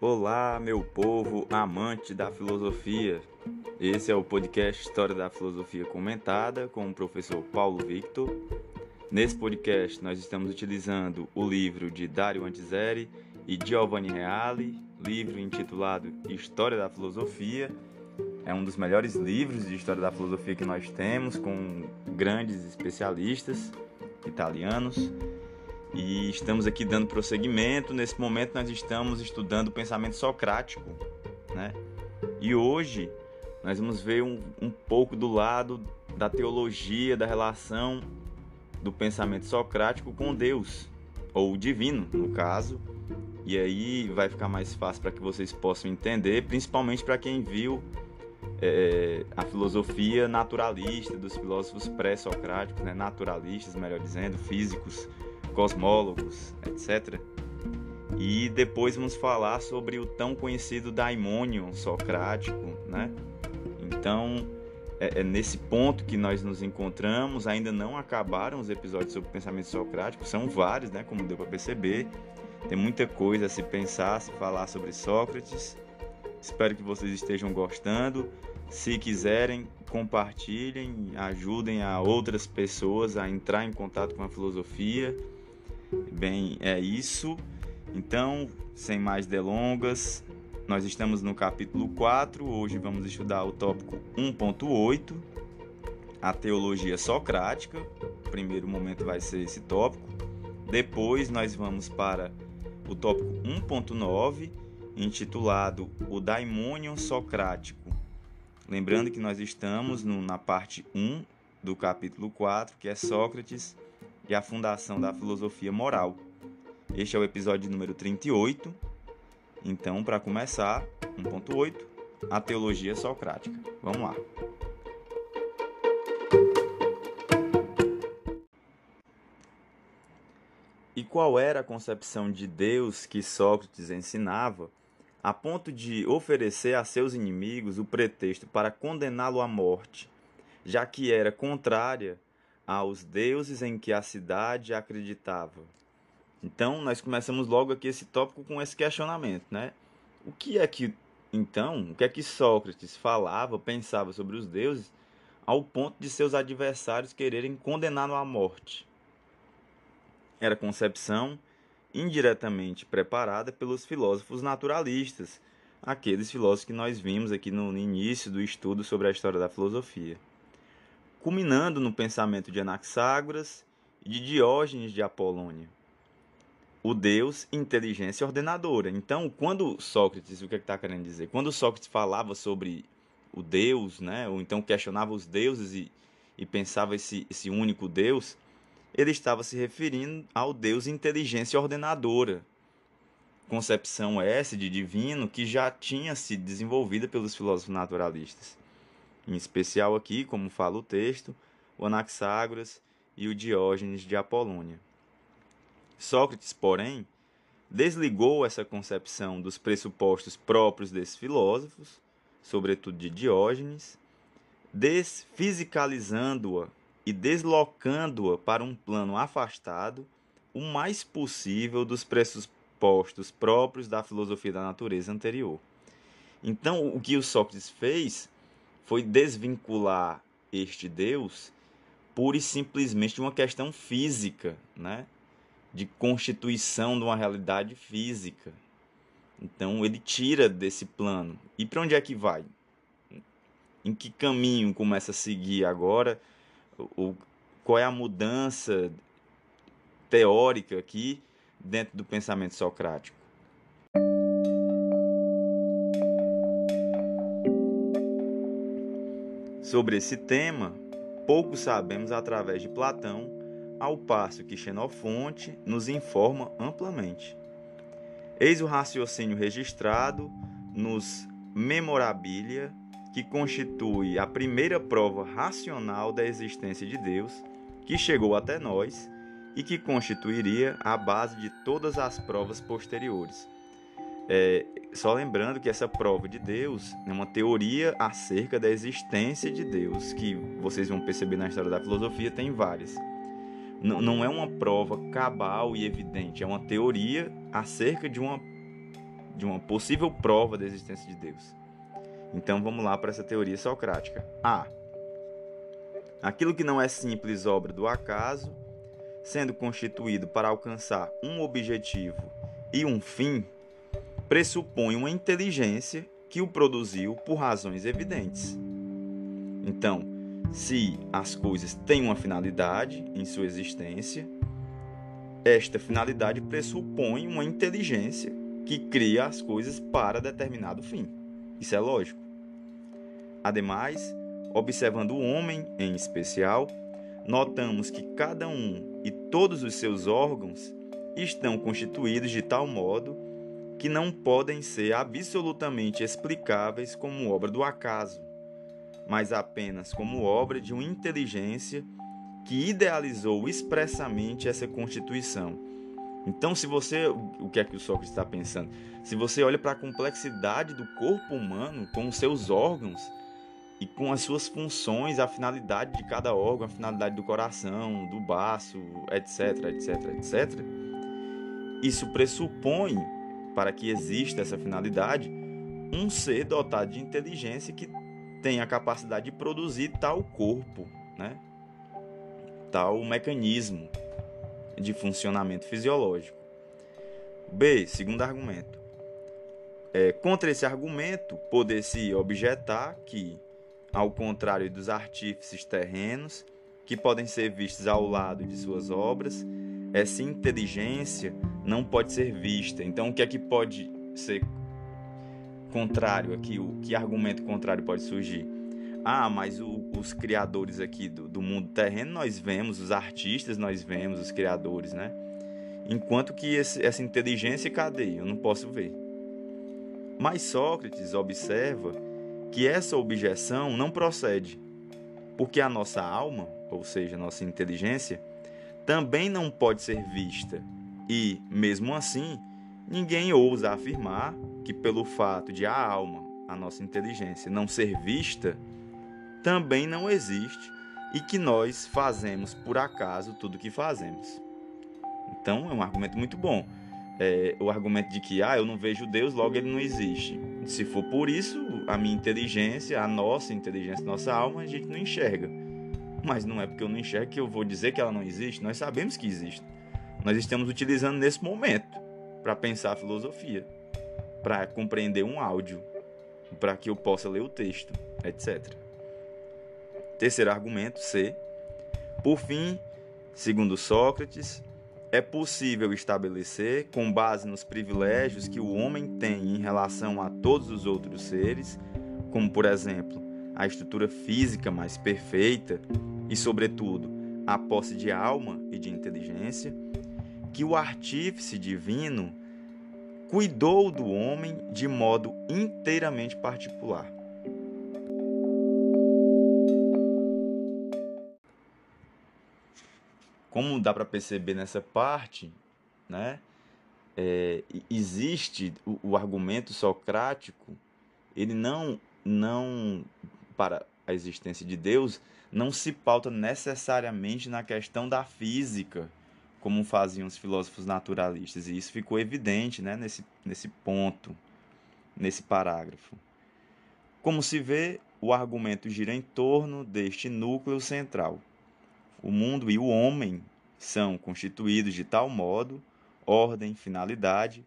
Olá, meu povo amante da filosofia. Esse é o podcast História da Filosofia Comentada com o professor Paulo Victor. Nesse podcast, nós estamos utilizando o livro de Dario Antiseri e Giovanni Reale, livro intitulado História da Filosofia. É um dos melhores livros de história da filosofia que nós temos, com grandes especialistas italianos. E estamos aqui dando prosseguimento. Nesse momento, nós estamos estudando o pensamento socrático, né? E hoje nós vamos ver um, um pouco do lado da teologia, da relação do pensamento socrático com Deus, ou divino, no caso. E aí vai ficar mais fácil para que vocês possam entender, principalmente para quem viu é, a filosofia naturalista dos filósofos pré-socráticos, né? naturalistas, melhor dizendo, físicos cosmólogos, etc. E depois vamos falar sobre o tão conhecido daimônio socrático, né? Então, é, é, nesse ponto que nós nos encontramos. Ainda não acabaram os episódios sobre pensamento socrático, são vários, né? Como deu para perceber. Tem muita coisa a se pensar, a se falar sobre Sócrates. Espero que vocês estejam gostando. Se quiserem, compartilhem, ajudem a outras pessoas a entrar em contato com a filosofia. Bem, é isso. Então, sem mais delongas, nós estamos no capítulo 4. Hoje vamos estudar o tópico 1.8, a teologia socrática. O primeiro momento vai ser esse tópico. Depois nós vamos para o tópico 1.9, intitulado O Daimonion Socrático. Lembrando que nós estamos no, na parte 1 do capítulo 4, que é Sócrates e a fundação da filosofia moral. Este é o episódio número 38. Então, para começar, 1.8, a teologia socrática. Vamos lá. E qual era a concepção de Deus que Sócrates ensinava, a ponto de oferecer a seus inimigos o pretexto para condená-lo à morte, já que era contrária aos deuses em que a cidade acreditava. Então, nós começamos logo aqui esse tópico com esse questionamento, né? O que é que então, o que é que Sócrates falava, pensava sobre os deuses ao ponto de seus adversários quererem condená-lo à morte? Era concepção indiretamente preparada pelos filósofos naturalistas, aqueles filósofos que nós vimos aqui no início do estudo sobre a história da filosofia culminando no pensamento de Anaxágoras e de Diógenes de Apolônia. O Deus inteligência ordenadora. Então, quando Sócrates, o que é está querendo dizer? Quando Sócrates falava sobre o Deus, né, ou então questionava os deuses e, e pensava esse, esse único Deus, ele estava se referindo ao Deus inteligência ordenadora. Concepção essa de divino que já tinha sido desenvolvida pelos filósofos naturalistas em especial aqui, como fala o texto, o Anaxágoras e o Diógenes de Apolônia. Sócrates, porém, desligou essa concepção dos pressupostos próprios desses filósofos, sobretudo de Diógenes, desfisicalizando-a e deslocando-a para um plano afastado o mais possível dos pressupostos próprios da filosofia da natureza anterior. Então, o que o Sócrates fez foi desvincular este Deus pura e simplesmente de uma questão física, né? de constituição de uma realidade física. Então ele tira desse plano. E para onde é que vai? Em que caminho começa a seguir agora? O, qual é a mudança teórica aqui dentro do pensamento socrático? Sobre esse tema, pouco sabemos através de Platão, ao passo que Xenofonte nos informa amplamente. Eis o raciocínio registrado nos Memorabilia, que constitui a primeira prova racional da existência de Deus, que chegou até nós e que constituiria a base de todas as provas posteriores. É, só lembrando que essa prova de Deus é uma teoria acerca da existência de Deus, que vocês vão perceber na história da filosofia, tem várias. N não é uma prova cabal e evidente, é uma teoria acerca de uma, de uma possível prova da existência de Deus. Então vamos lá para essa teoria socrática. A. Aquilo que não é simples obra do acaso, sendo constituído para alcançar um objetivo e um fim, pressupõe uma inteligência que o produziu por razões evidentes. Então, se as coisas têm uma finalidade em sua existência, esta finalidade pressupõe uma inteligência que cria as coisas para determinado fim. Isso é lógico. Ademais, observando o homem em especial, notamos que cada um e todos os seus órgãos estão constituídos de tal modo que não podem ser absolutamente explicáveis como obra do acaso, mas apenas como obra de uma inteligência que idealizou expressamente essa constituição. Então, se você, o que é que o Sócrates está pensando? Se você olha para a complexidade do corpo humano com os seus órgãos e com as suas funções, a finalidade de cada órgão, a finalidade do coração, do baço, etc, etc, etc, isso pressupõe para que exista essa finalidade, um ser dotado de inteligência que tem a capacidade de produzir tal corpo, né? tal mecanismo de funcionamento fisiológico. B, segundo argumento. É, contra esse argumento, poder-se objetar que, ao contrário dos artífices terrenos, que podem ser vistos ao lado de suas obras, essa inteligência não pode ser vista. Então, o que é que pode ser contrário aqui? O que argumento contrário pode surgir? Ah, mas o, os criadores aqui do, do mundo terreno nós vemos, os artistas nós vemos, os criadores, né? Enquanto que esse, essa inteligência, cadê? Eu não posso ver. Mas Sócrates observa que essa objeção não procede, porque a nossa alma, ou seja, a nossa inteligência, também não pode ser vista. E, mesmo assim, ninguém ousa afirmar que, pelo fato de a alma, a nossa inteligência, não ser vista, também não existe e que nós fazemos por acaso tudo o que fazemos. Então, é um argumento muito bom. É, o argumento de que ah, eu não vejo Deus, logo ele não existe. Se for por isso, a minha inteligência, a nossa inteligência, a nossa alma, a gente não enxerga. Mas não é porque eu não enxergo que eu vou dizer que ela não existe. Nós sabemos que existe. Nós estamos utilizando nesse momento para pensar a filosofia, para compreender um áudio, para que eu possa ler o texto, etc. Terceiro argumento, C. Por fim, segundo Sócrates, é possível estabelecer, com base nos privilégios que o homem tem em relação a todos os outros seres, como por exemplo a estrutura física mais perfeita e, sobretudo, a posse de alma e de inteligência, que o artífice divino cuidou do homem de modo inteiramente particular. Como dá para perceber nessa parte, né, é, existe o, o argumento socrático, ele não não para a existência de Deus não se pauta necessariamente na questão da física, como faziam os filósofos naturalistas. E isso ficou evidente né, nesse, nesse ponto, nesse parágrafo. Como se vê, o argumento gira em torno deste núcleo central. O mundo e o homem são constituídos de tal modo, ordem, finalidade,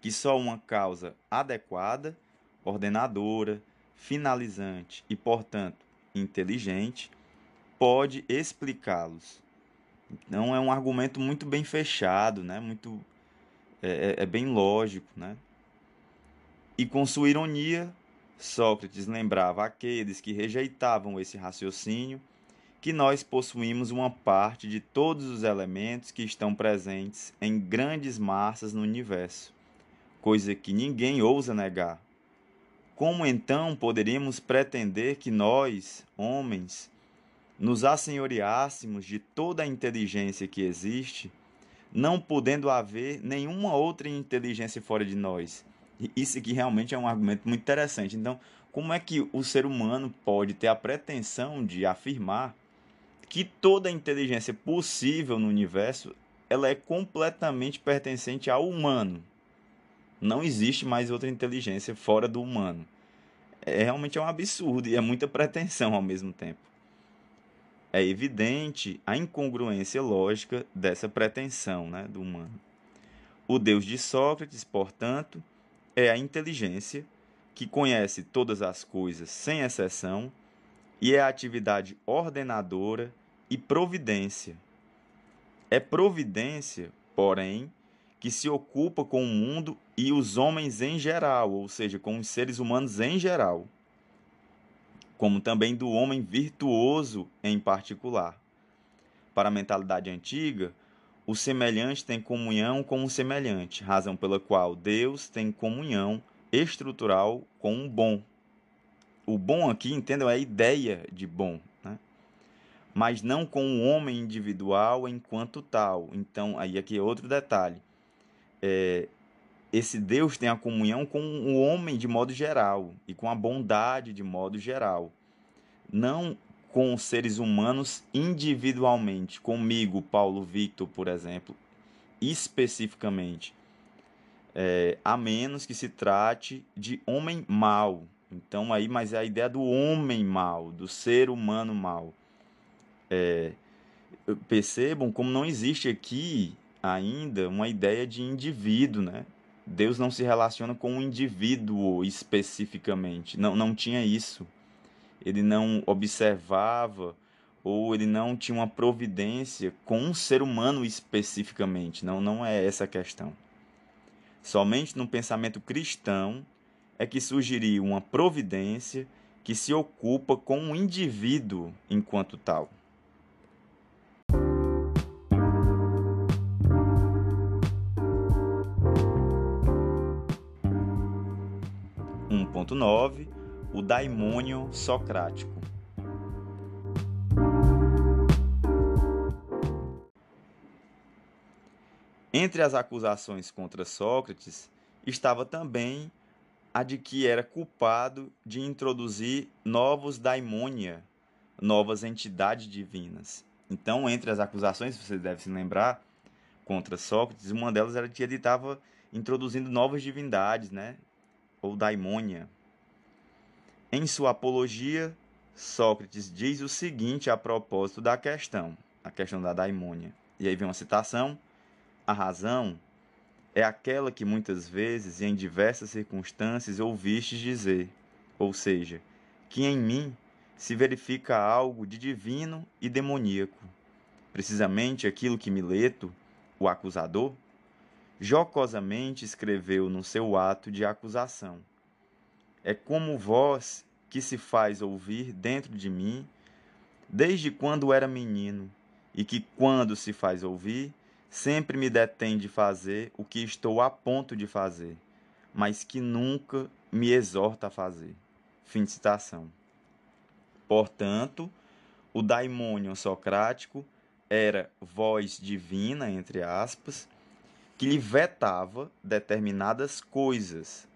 que só uma causa adequada, ordenadora, finalizante e, portanto, inteligente, pode explicá-los. Então é um argumento muito bem fechado, né? muito é, é, é bem lógico. Né? E com sua ironia, Sócrates lembrava aqueles que rejeitavam esse raciocínio que nós possuímos uma parte de todos os elementos que estão presentes em grandes massas no universo, coisa que ninguém ousa negar como então poderíamos pretender que nós, homens, nos assenhoreássemos de toda a inteligência que existe, não podendo haver nenhuma outra inteligência fora de nós? Isso aqui realmente é um argumento muito interessante. Então, como é que o ser humano pode ter a pretensão de afirmar que toda a inteligência possível no universo ela é completamente pertencente ao humano? Não existe mais outra inteligência fora do humano. É realmente é um absurdo e é muita pretensão ao mesmo tempo. É evidente a incongruência lógica dessa pretensão né, do humano. O Deus de Sócrates, portanto, é a inteligência que conhece todas as coisas sem exceção e é a atividade ordenadora e providência. É providência, porém, que se ocupa com o mundo e os homens em geral, ou seja, com os seres humanos em geral, como também do homem virtuoso em particular. Para a mentalidade antiga, o semelhante tem comunhão com o semelhante, razão pela qual Deus tem comunhão estrutural com o bom. O bom aqui, entendam, é a ideia de bom, né? mas não com o homem individual enquanto tal. Então, aí aqui é outro detalhe. É, esse Deus tem a comunhão com o homem de modo geral e com a bondade de modo geral. Não com os seres humanos individualmente, comigo, Paulo Victor, por exemplo, especificamente. É, a menos que se trate de homem mau. Então aí, mas é a ideia do homem mau, do ser humano mau. É, percebam como não existe aqui ainda uma ideia de indivíduo, né? Deus não se relaciona com um indivíduo especificamente. Não, não tinha isso. Ele não observava ou ele não tinha uma providência com um ser humano especificamente. Não, não é essa a questão. Somente no pensamento cristão é que surgiria uma providência que se ocupa com o um indivíduo enquanto tal. 1.9 O daimônio socrático. Entre as acusações contra Sócrates estava também a de que era culpado de introduzir novos daimônia, novas entidades divinas. Então, entre as acusações, você deve se lembrar, contra Sócrates, uma delas era que ele estava introduzindo novas divindades, né? Ou daimônia. Em sua apologia, Sócrates diz o seguinte a propósito da questão, a questão da daimônia. E aí vem uma citação: A razão é aquela que muitas vezes e em diversas circunstâncias ouvistes dizer, ou seja, que em mim se verifica algo de divino e demoníaco. Precisamente aquilo que Mileto, o acusador, jocosamente escreveu no seu ato de acusação. É como voz que se faz ouvir dentro de mim, desde quando era menino, e que, quando se faz ouvir, sempre me detém de fazer o que estou a ponto de fazer, mas que nunca me exorta a fazer. Fim de citação. Portanto, o daimônio socrático era voz divina, entre aspas, que lhe vetava determinadas coisas.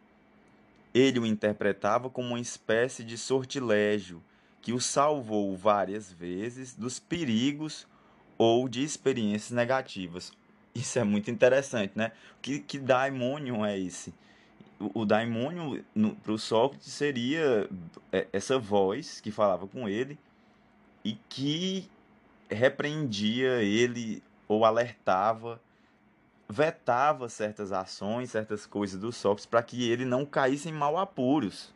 Ele o interpretava como uma espécie de sortilégio que o salvou várias vezes dos perigos ou de experiências negativas. Isso é muito interessante, né? Que, que é esse? O, o para o Sócrates seria é, essa voz que falava com ele e que repreendia ele ou alertava vetava certas ações, certas coisas do Sócrates para que ele não caísse em mal apuros,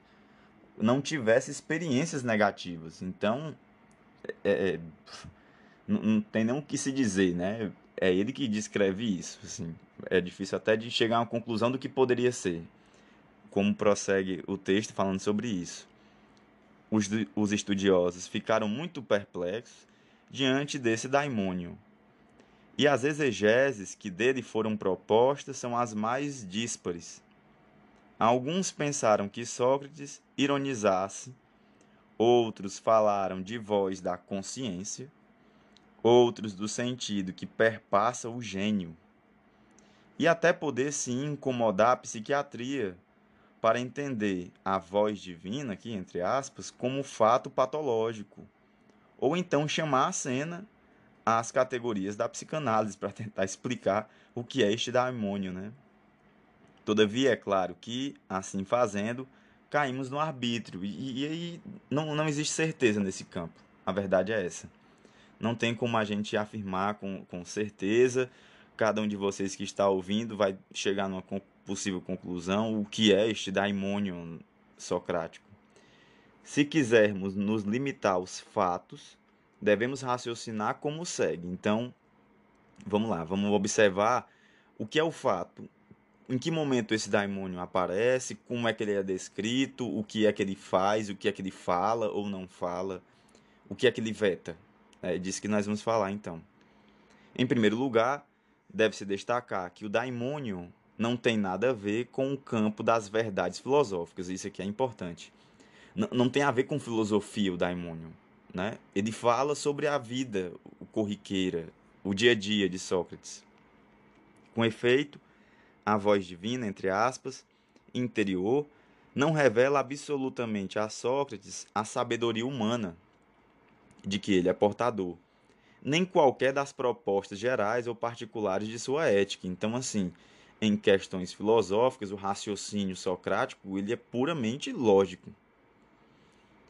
não tivesse experiências negativas. Então, é, é, não, não, tem nem o que se dizer, né? É ele que descreve isso. Assim. É difícil até de chegar a uma conclusão do que poderia ser. Como prossegue o texto falando sobre isso. Os, os estudiosos ficaram muito perplexos diante desse daimônio e as exegeses que dele foram propostas são as mais díspares. Alguns pensaram que Sócrates ironizasse, outros falaram de voz da consciência, outros do sentido que perpassa o gênio, e até poder se incomodar a psiquiatria para entender a voz divina, aqui entre aspas, como fato patológico, ou então chamar a cena as categorias da psicanálise para tentar explicar o que é este daimônio, né? Todavia, é claro que, assim fazendo, caímos no arbítrio, e, aí não, não existe certeza nesse campo. A verdade é essa. Não tem como a gente afirmar com, com certeza. Cada um de vocês que está ouvindo vai chegar numa possível conclusão o que é este daimônio socrático. Se quisermos nos limitar aos fatos, devemos raciocinar como segue. Então, vamos lá, vamos observar o que é o fato. Em que momento esse daimônio aparece, como é que ele é descrito, o que é que ele faz, o que é que ele fala ou não fala, o que é que ele veta. É disso que nós vamos falar então. Em primeiro lugar, deve-se destacar que o daimônio não tem nada a ver com o campo das verdades filosóficas, isso aqui é importante não tem a ver com filosofia o daimônio. Né? Ele fala sobre a vida o corriqueira, o dia a dia de Sócrates. Com efeito, a voz divina, entre aspas, interior, não revela absolutamente a Sócrates a sabedoria humana de que ele é portador, nem qualquer das propostas gerais ou particulares de sua ética. Então, assim, em questões filosóficas, o raciocínio socrático ele é puramente lógico.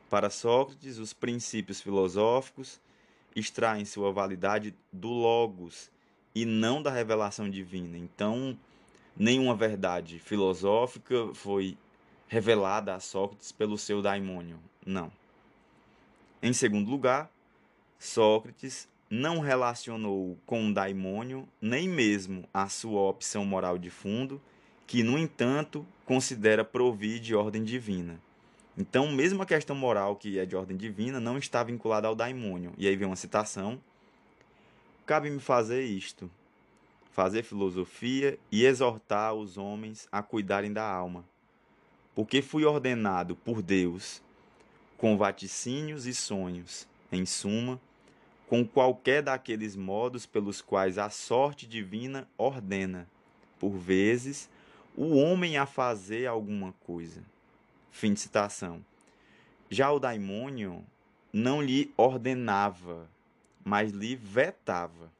Para Sócrates, os princípios filosóficos extraem sua validade do Logos e não da revelação divina. Então, nenhuma verdade filosófica foi revelada a Sócrates pelo seu daimônio. Não. Em segundo lugar, Sócrates não relacionou com o daimônio nem mesmo a sua opção moral de fundo, que, no entanto, considera provir de ordem divina. Então, mesmo a questão moral, que é de ordem divina, não está vinculada ao daimônio. E aí vem uma citação: Cabe-me fazer isto, fazer filosofia e exortar os homens a cuidarem da alma. Porque fui ordenado por Deus com vaticínios e sonhos, em suma, com qualquer daqueles modos pelos quais a sorte divina ordena, por vezes, o homem a fazer alguma coisa. Fim de citação. Já o daimônio não lhe ordenava, mas lhe vetava.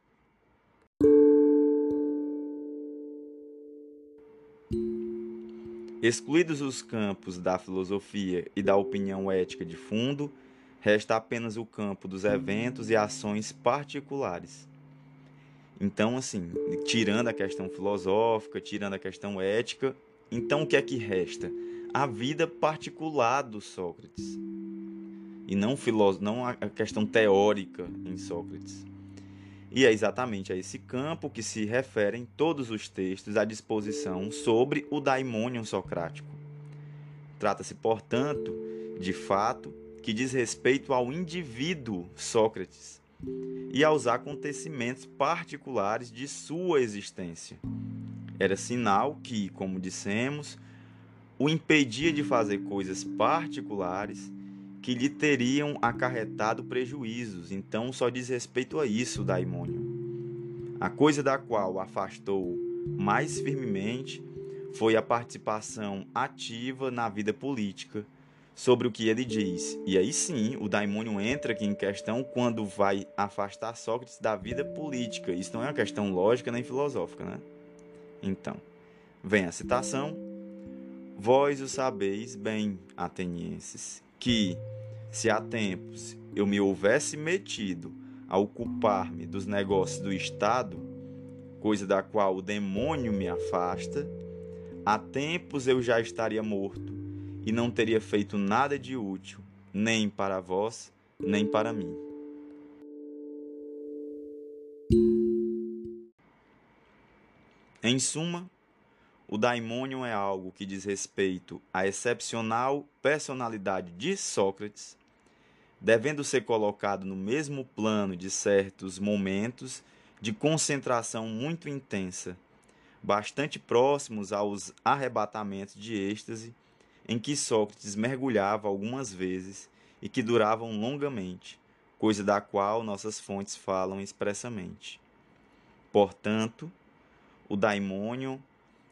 Excluídos os campos da filosofia e da opinião ética de fundo, resta apenas o campo dos eventos e ações particulares. Então, assim, tirando a questão filosófica, tirando a questão ética, então o que é que resta? A vida particular do Sócrates e não filósofo, não a questão teórica em Sócrates. E é exatamente a esse campo que se referem todos os textos à disposição sobre o daimônio socrático. Trata-se, portanto, de fato que diz respeito ao indivíduo Sócrates e aos acontecimentos particulares de sua existência. Era sinal que, como dissemos, o impedia de fazer coisas particulares que lhe teriam acarretado prejuízos. Então só diz respeito a isso, daimônio. A coisa da qual afastou mais firmemente foi a participação ativa na vida política, sobre o que ele diz. E aí sim, o daimônio entra aqui em questão quando vai afastar Sócrates da vida política. Isso não é uma questão lógica nem filosófica, né? Então, vem a citação Vós o sabeis bem, atenienses, que, se há tempos eu me houvesse metido a ocupar-me dos negócios do Estado, coisa da qual o demônio me afasta, há tempos eu já estaria morto e não teria feito nada de útil, nem para vós, nem para mim. Em suma, o daimônio é algo que diz respeito à excepcional personalidade de Sócrates, devendo ser colocado no mesmo plano de certos momentos de concentração muito intensa, bastante próximos aos arrebatamentos de êxtase em que Sócrates mergulhava algumas vezes e que duravam longamente, coisa da qual nossas fontes falam expressamente. Portanto, o daimônio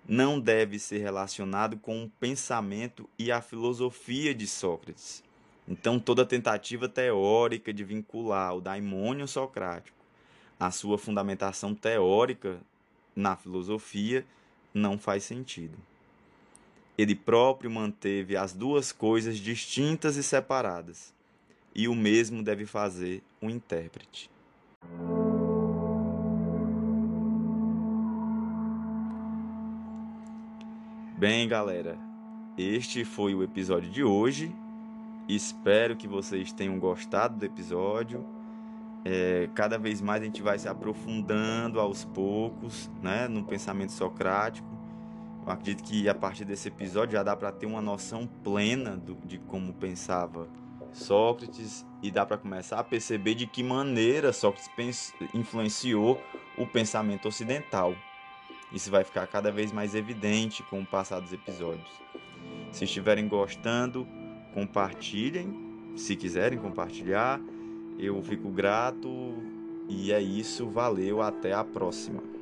não deve ser relacionado com o pensamento e a filosofia de Sócrates. Então, toda tentativa teórica de vincular o daimônio socrático à sua fundamentação teórica na filosofia não faz sentido. Ele próprio manteve as duas coisas distintas e separadas, e o mesmo deve fazer o intérprete. Bem, galera, este foi o episódio de hoje. Espero que vocês tenham gostado do episódio. É, cada vez mais a gente vai se aprofundando aos poucos né, no pensamento socrático. Eu acredito que a partir desse episódio já dá para ter uma noção plena do, de como pensava Sócrates e dá para começar a perceber de que maneira Sócrates influenciou o pensamento ocidental. Isso vai ficar cada vez mais evidente com o passar dos episódios. Se estiverem gostando, compartilhem. Se quiserem compartilhar, eu fico grato. E é isso, valeu, até a próxima.